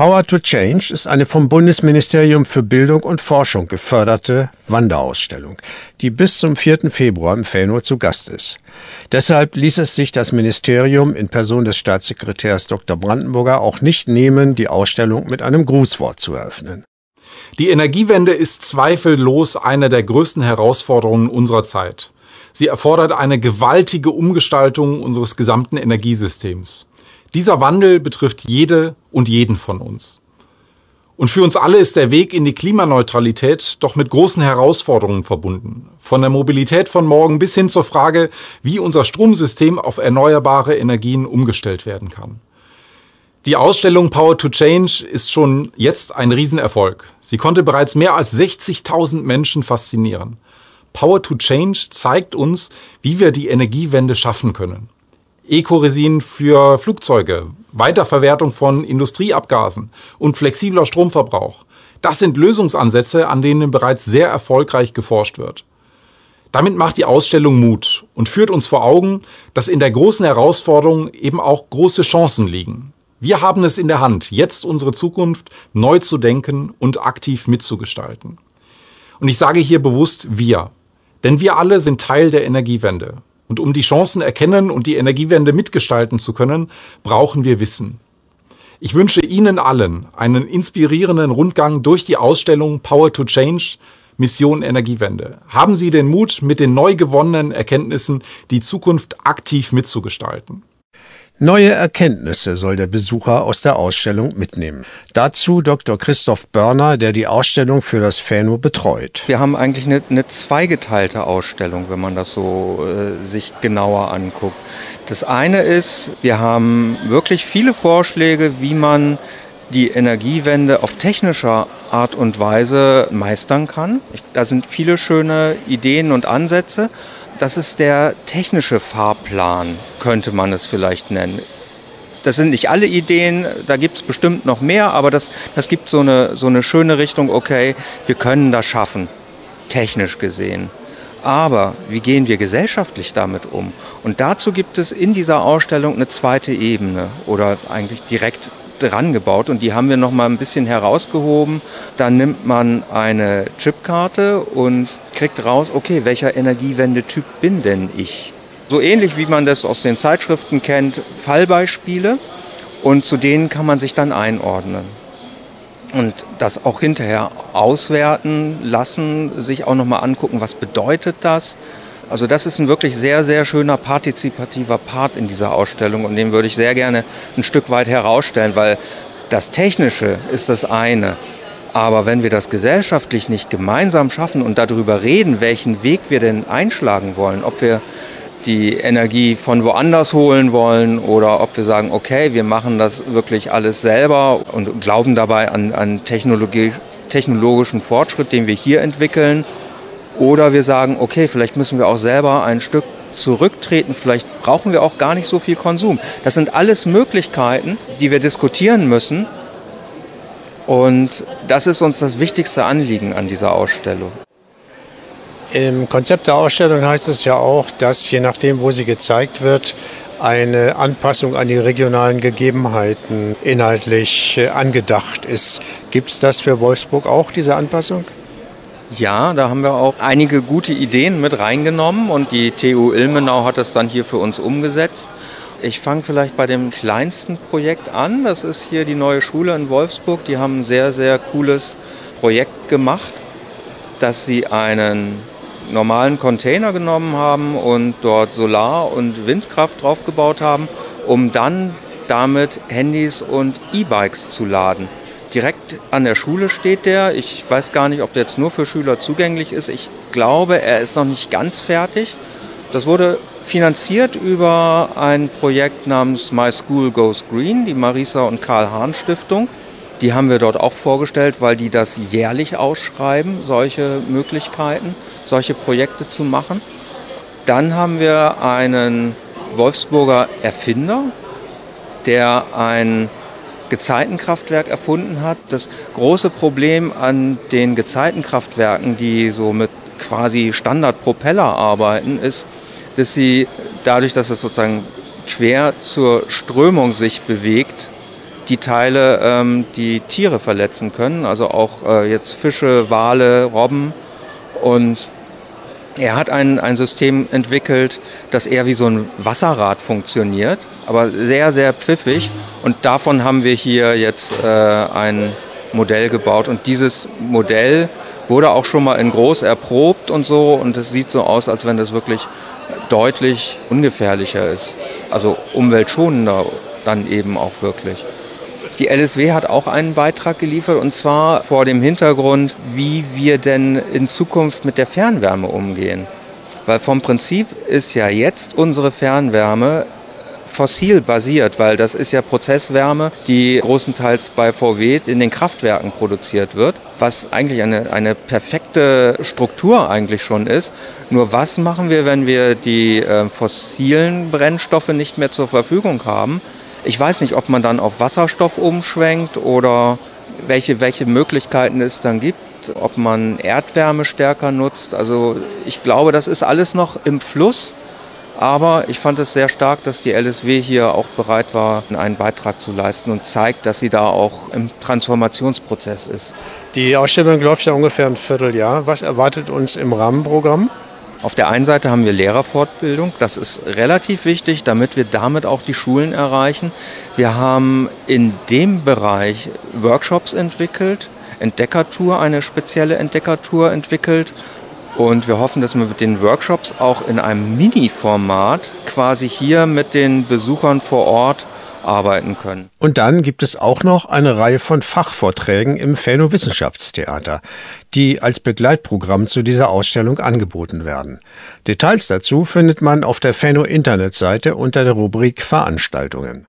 Power to Change ist eine vom Bundesministerium für Bildung und Forschung geförderte Wanderausstellung, die bis zum 4. Februar im Fellnow zu Gast ist. Deshalb ließ es sich das Ministerium in Person des Staatssekretärs Dr. Brandenburger auch nicht nehmen, die Ausstellung mit einem Grußwort zu eröffnen. Die Energiewende ist zweifellos eine der größten Herausforderungen unserer Zeit. Sie erfordert eine gewaltige Umgestaltung unseres gesamten Energiesystems. Dieser Wandel betrifft jede und jeden von uns. Und für uns alle ist der Weg in die Klimaneutralität doch mit großen Herausforderungen verbunden. Von der Mobilität von morgen bis hin zur Frage, wie unser Stromsystem auf erneuerbare Energien umgestellt werden kann. Die Ausstellung Power to Change ist schon jetzt ein Riesenerfolg. Sie konnte bereits mehr als 60.000 Menschen faszinieren. Power to Change zeigt uns, wie wir die Energiewende schaffen können. Ecoresin für Flugzeuge, Weiterverwertung von Industrieabgasen und flexibler Stromverbrauch. Das sind Lösungsansätze, an denen bereits sehr erfolgreich geforscht wird. Damit macht die Ausstellung Mut und führt uns vor Augen, dass in der großen Herausforderung eben auch große Chancen liegen. Wir haben es in der Hand, jetzt unsere Zukunft neu zu denken und aktiv mitzugestalten. Und ich sage hier bewusst wir, denn wir alle sind Teil der Energiewende. Und um die Chancen erkennen und die Energiewende mitgestalten zu können, brauchen wir Wissen. Ich wünsche Ihnen allen einen inspirierenden Rundgang durch die Ausstellung Power to Change Mission Energiewende. Haben Sie den Mut, mit den neu gewonnenen Erkenntnissen die Zukunft aktiv mitzugestalten. Neue Erkenntnisse soll der Besucher aus der Ausstellung mitnehmen. Dazu Dr. Christoph Börner, der die Ausstellung für das Fano betreut. Wir haben eigentlich eine, eine zweigeteilte Ausstellung, wenn man das so äh, sich genauer anguckt. Das eine ist, wir haben wirklich viele Vorschläge, wie man die Energiewende auf technischer Art und Weise meistern kann. Da sind viele schöne Ideen und Ansätze. Das ist der technische Fahrplan, könnte man es vielleicht nennen. Das sind nicht alle Ideen, da gibt es bestimmt noch mehr, aber das, das gibt so eine, so eine schöne Richtung, okay, wir können das schaffen, technisch gesehen. Aber wie gehen wir gesellschaftlich damit um? Und dazu gibt es in dieser Ausstellung eine zweite Ebene oder eigentlich direkt dran gebaut und die haben wir noch mal ein bisschen herausgehoben. Dann nimmt man eine Chipkarte und kriegt raus, okay, welcher Energiewendetyp bin denn ich? So ähnlich wie man das aus den Zeitschriften kennt, Fallbeispiele und zu denen kann man sich dann einordnen. Und das auch hinterher auswerten lassen, sich auch nochmal angucken, was bedeutet das? Also das ist ein wirklich sehr, sehr schöner partizipativer Part in dieser Ausstellung und den würde ich sehr gerne ein Stück weit herausstellen, weil das Technische ist das eine. Aber wenn wir das gesellschaftlich nicht gemeinsam schaffen und darüber reden, welchen Weg wir denn einschlagen wollen, ob wir die Energie von woanders holen wollen oder ob wir sagen, okay, wir machen das wirklich alles selber und glauben dabei an, an Technologie, technologischen Fortschritt, den wir hier entwickeln oder wir sagen, okay, vielleicht müssen wir auch selber ein Stück zurücktreten, vielleicht brauchen wir auch gar nicht so viel Konsum. Das sind alles Möglichkeiten, die wir diskutieren müssen. Und das ist uns das wichtigste Anliegen an dieser Ausstellung. Im Konzept der Ausstellung heißt es ja auch, dass je nachdem, wo sie gezeigt wird, eine Anpassung an die regionalen Gegebenheiten inhaltlich äh, angedacht ist. Gibt es das für Wolfsburg auch, diese Anpassung? Ja, da haben wir auch einige gute Ideen mit reingenommen und die TU Ilmenau hat das dann hier für uns umgesetzt. Ich fange vielleicht bei dem kleinsten Projekt an. Das ist hier die neue Schule in Wolfsburg. Die haben ein sehr, sehr cooles Projekt gemacht, dass sie einen normalen Container genommen haben und dort Solar- und Windkraft draufgebaut haben, um dann damit Handys und E-Bikes zu laden. Direkt an der Schule steht der. Ich weiß gar nicht, ob der jetzt nur für Schüler zugänglich ist. Ich glaube, er ist noch nicht ganz fertig. Das wurde finanziert über ein Projekt namens My School Goes Green, die Marisa und Karl Hahn Stiftung. Die haben wir dort auch vorgestellt, weil die das jährlich ausschreiben, solche Möglichkeiten, solche Projekte zu machen. Dann haben wir einen Wolfsburger Erfinder, der ein Gezeitenkraftwerk erfunden hat. Das große Problem an den Gezeitenkraftwerken, die so mit quasi Standardpropeller arbeiten, ist, dass sie dadurch, dass es sozusagen quer zur Strömung sich bewegt, die Teile, ähm, die Tiere verletzen können, also auch äh, jetzt Fische, Wale, Robben. Und er hat ein, ein System entwickelt, das eher wie so ein Wasserrad funktioniert, aber sehr, sehr pfiffig. Und davon haben wir hier jetzt äh, ein Modell gebaut. Und dieses Modell wurde auch schon mal in groß erprobt und so. Und es sieht so aus, als wenn das wirklich deutlich ungefährlicher ist. Also umweltschonender dann eben auch wirklich. Die LSW hat auch einen Beitrag geliefert und zwar vor dem Hintergrund, wie wir denn in Zukunft mit der Fernwärme umgehen. Weil vom Prinzip ist ja jetzt unsere Fernwärme fossil basiert, weil das ist ja Prozesswärme, die großenteils bei VW in den Kraftwerken produziert wird, was eigentlich eine, eine perfekte Struktur eigentlich schon ist. Nur was machen wir, wenn wir die äh, fossilen Brennstoffe nicht mehr zur Verfügung haben? Ich weiß nicht, ob man dann auf Wasserstoff umschwenkt oder welche, welche Möglichkeiten es dann gibt, ob man Erdwärme stärker nutzt. Also ich glaube, das ist alles noch im Fluss. Aber ich fand es sehr stark, dass die LSW hier auch bereit war, einen Beitrag zu leisten und zeigt, dass sie da auch im Transformationsprozess ist. Die Ausstellung läuft ja ungefähr ein Vierteljahr. Was erwartet uns im Rahmenprogramm? Auf der einen Seite haben wir Lehrerfortbildung, das ist relativ wichtig, damit wir damit auch die Schulen erreichen. Wir haben in dem Bereich Workshops entwickelt, Entdeckertour, eine spezielle Entdeckertour entwickelt und wir hoffen, dass wir mit den Workshops auch in einem Mini-Format quasi hier mit den Besuchern vor Ort arbeiten können. Und dann gibt es auch noch eine Reihe von Fachvorträgen im Fano Wissenschaftstheater, die als Begleitprogramm zu dieser Ausstellung angeboten werden. Details dazu findet man auf der Fano Internetseite unter der Rubrik Veranstaltungen.